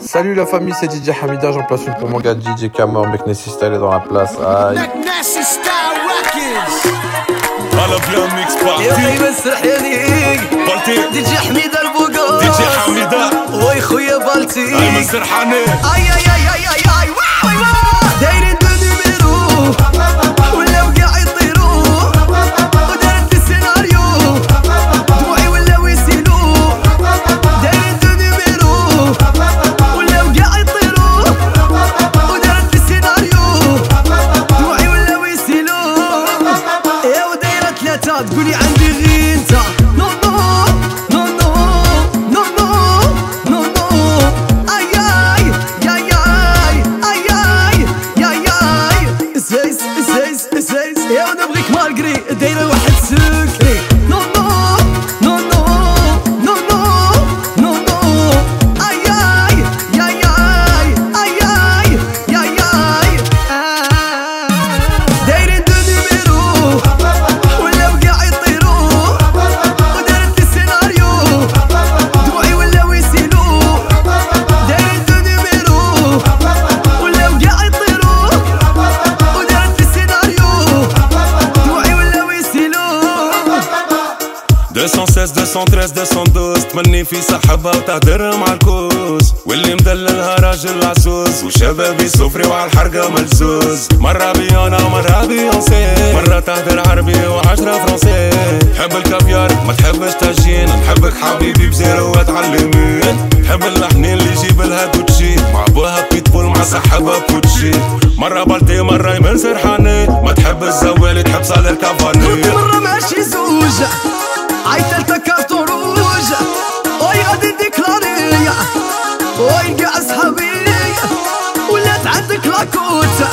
Salut la famille, c'est DJ Hamida, j'en place une pour mon gars DJ Kamor, mec Style est dans la place. Aïe. هلا بلا ميكس بارتي يا خي مسرحيني بارتي دي جي حميدة البوغوس دي جي حميدة وي خويا بالتي اي مسرحاني اي اي اي اي اي اي 216 213 212 تمني في صحبها وتهدر مع الكوز واللي مدللها راجل عزوز وشبابي صفري وعلى الحرقة ملزوز. مرة بيانا مرة بيونسي. مرة تهدر عربي وعشرة فرنسي. حب الكافيار ما تحبش تاجين. نحبك حبيبي بزيرو وتعلمين. حب اللحنين اللي يجيب لها كوتشي. مع أبوها بيتبول مع صاحبها كوتشي مرة بالتي مرة يمن سرحاني. ما تحب الزوالي تحب صالح كافاني. مرة ماشي زوج عيطلت كارتون روج وي غادي ديكلاري وي كاع صحابي ولات عندك لاكوت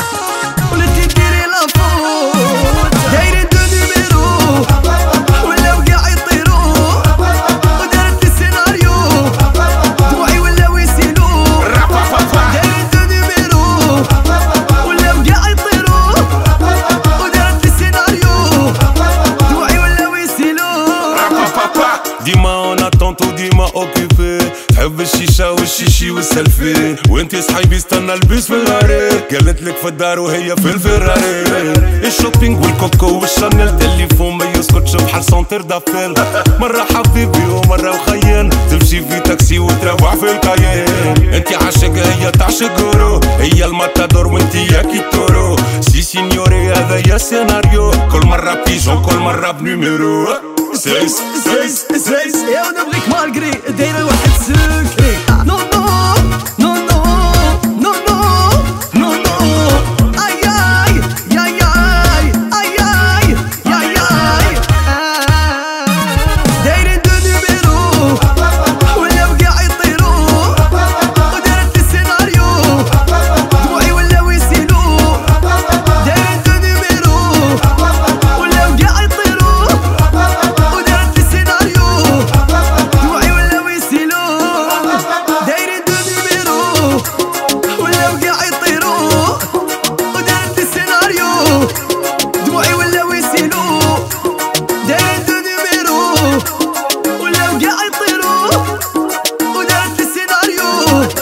والشيشي والسلفي وانتي صحيبي استنى البيس في الغريب قالت لك في الدار وهي في الفراري. الشوبينج والكوكو والشانيل تليفون ما يسكتش بحال سونتر دافيل مرة حبيبي ومرة وخيان تمشي في تاكسي وتروح في الكاين. انتي عاشق هي تعشق غورو هي الماتادور وانتي يا كيتورو سي سينيوري هذا يا سيناريو. كل مرة بيجون كل مرة بنيميرو. سيس سيس زيز Ooh.